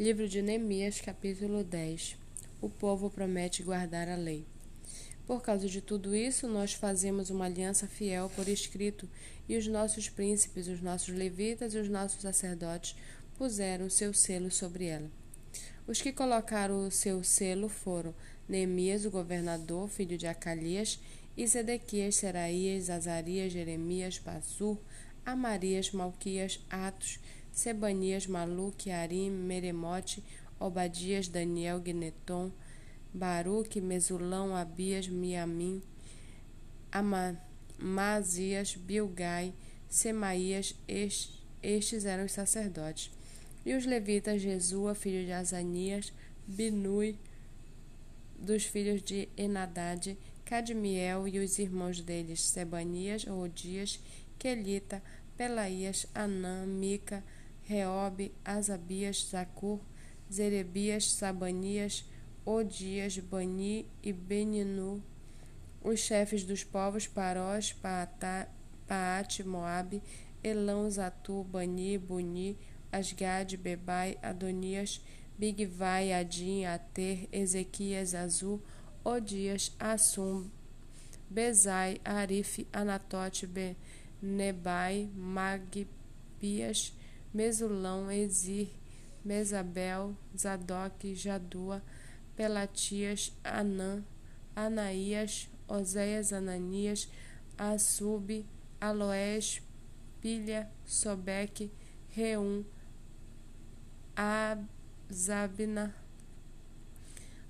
Livro de Neemias, capítulo 10 O povo promete guardar a lei. Por causa de tudo isso, nós fazemos uma aliança fiel por escrito, e os nossos príncipes, os nossos levitas e os nossos sacerdotes puseram o seu selo sobre ela. Os que colocaram o seu selo foram Neemias, o governador, filho de Acalias, e Zedequias, Seraías, Azarias, Jeremias, Passur, Amarias, Malquias, Atos, Sebanias, Maluque, Arim, Meremote, Obadias, Daniel, Guineton, Baruque, Mesulão, Abias, Miamim, Amazias, Bilgai, Semaías, estes eram os sacerdotes. E os levitas, Jesua, filho de Azanias, Binui, dos filhos de Enadade, Cadmiel e os irmãos deles, Sebanias, Odias, Quelita, Pelaías, Anã, Mica, Reobe, Asabias, Zacur, Zerebias, Sabanias, Odias, Bani e Beninu, os chefes dos povos Parós, Paate, Moabe, Elão, Zatu, Bani, Buni, Asgad, Bebai, Adonias, Bigvai, Adim, Ater, Ezequias, Azul, Odias, Assum, Bezai, Arif, Anatote, Nebai, Magpias, Mesulão, Ezir, Mesabel, Zadok, Jadua, Pelatias, Anã, Anaías, Oséias, Ananias, Assub, Aloés, Pilha, Sobeque, Reum, Abzabna,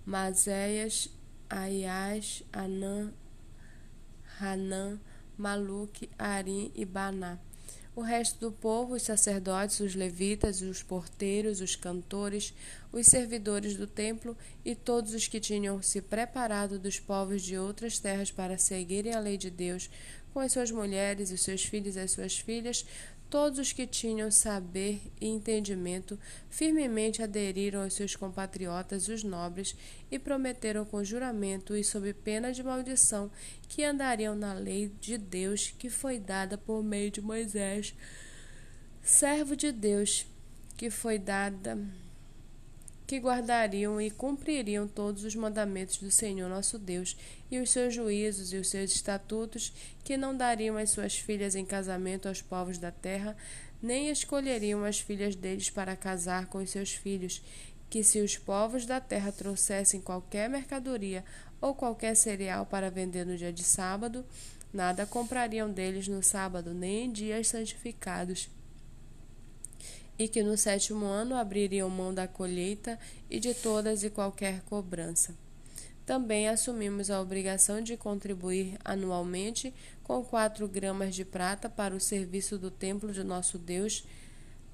Mazéias, Aias, Anã, Hanã, Maluque, Arim e Baná. O resto do povo, os sacerdotes, os levitas, os porteiros, os cantores, os servidores do templo e todos os que tinham se preparado dos povos de outras terras para seguirem a lei de Deus, com as suas mulheres, os seus filhos e as suas filhas, Todos os que tinham saber e entendimento firmemente aderiram aos seus compatriotas, os nobres, e prometeram com juramento e sob pena de maldição que andariam na lei de Deus que foi dada por meio de Moisés, servo de Deus, que foi dada que guardariam e cumpririam todos os mandamentos do Senhor nosso Deus, e os seus juízos e os seus estatutos, que não dariam as suas filhas em casamento aos povos da terra, nem escolheriam as filhas deles para casar com os seus filhos, que se os povos da terra trouxessem qualquer mercadoria ou qualquer cereal para vender no dia de sábado, nada comprariam deles no sábado, nem em dias santificados e que no sétimo ano abririam mão da colheita e de todas e qualquer cobrança. Também assumimos a obrigação de contribuir anualmente com quatro gramas de prata para o serviço do templo de nosso Deus,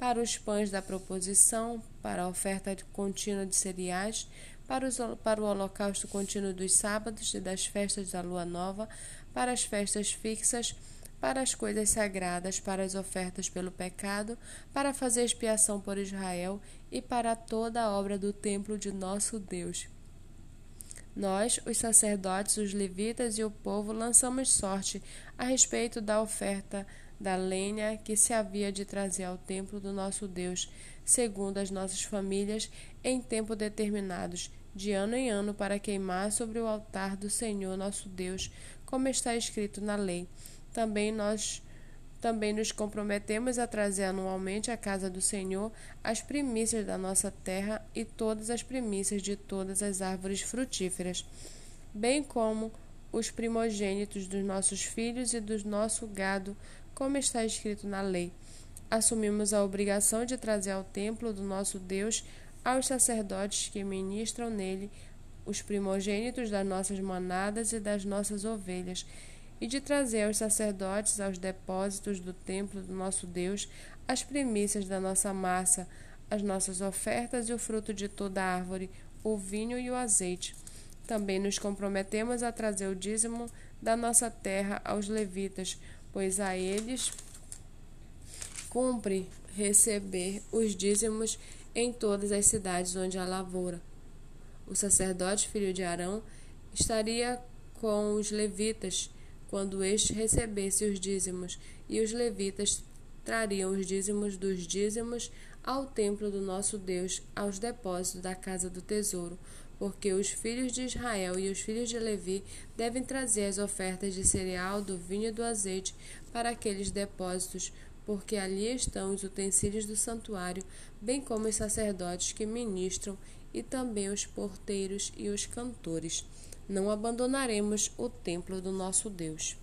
para os pães da proposição, para a oferta contínua de cereais, para, os, para o holocausto contínuo dos sábados e das festas da lua nova, para as festas fixas, para as coisas sagradas, para as ofertas pelo pecado, para fazer expiação por Israel e para toda a obra do templo de nosso Deus. Nós, os sacerdotes, os levitas e o povo, lançamos sorte a respeito da oferta da lenha que se havia de trazer ao templo do nosso Deus, segundo as nossas famílias, em tempo determinados, de ano em ano, para queimar sobre o altar do Senhor nosso Deus, como está escrito na lei também nós também nos comprometemos a trazer anualmente à casa do Senhor as primícias da nossa terra e todas as primícias de todas as árvores frutíferas, bem como os primogênitos dos nossos filhos e do nosso gado, como está escrito na lei. Assumimos a obrigação de trazer ao templo do nosso Deus aos sacerdotes que ministram nele os primogênitos das nossas manadas e das nossas ovelhas e de trazer aos sacerdotes aos depósitos do templo do nosso Deus as primícias da nossa massa, as nossas ofertas e o fruto de toda árvore, o vinho e o azeite. Também nos comprometemos a trazer o dízimo da nossa terra aos levitas, pois a eles cumpre receber os dízimos em todas as cidades onde há lavoura. O sacerdote, filho de Arão, estaria com os levitas quando este recebesse os dízimos, e os levitas trariam os dízimos dos dízimos ao templo do nosso Deus, aos depósitos da casa do tesouro, porque os filhos de Israel e os filhos de Levi devem trazer as ofertas de cereal, do vinho e do azeite para aqueles depósitos, porque ali estão os utensílios do santuário, bem como os sacerdotes que ministram e também os porteiros e os cantores. Não abandonaremos o templo do nosso Deus.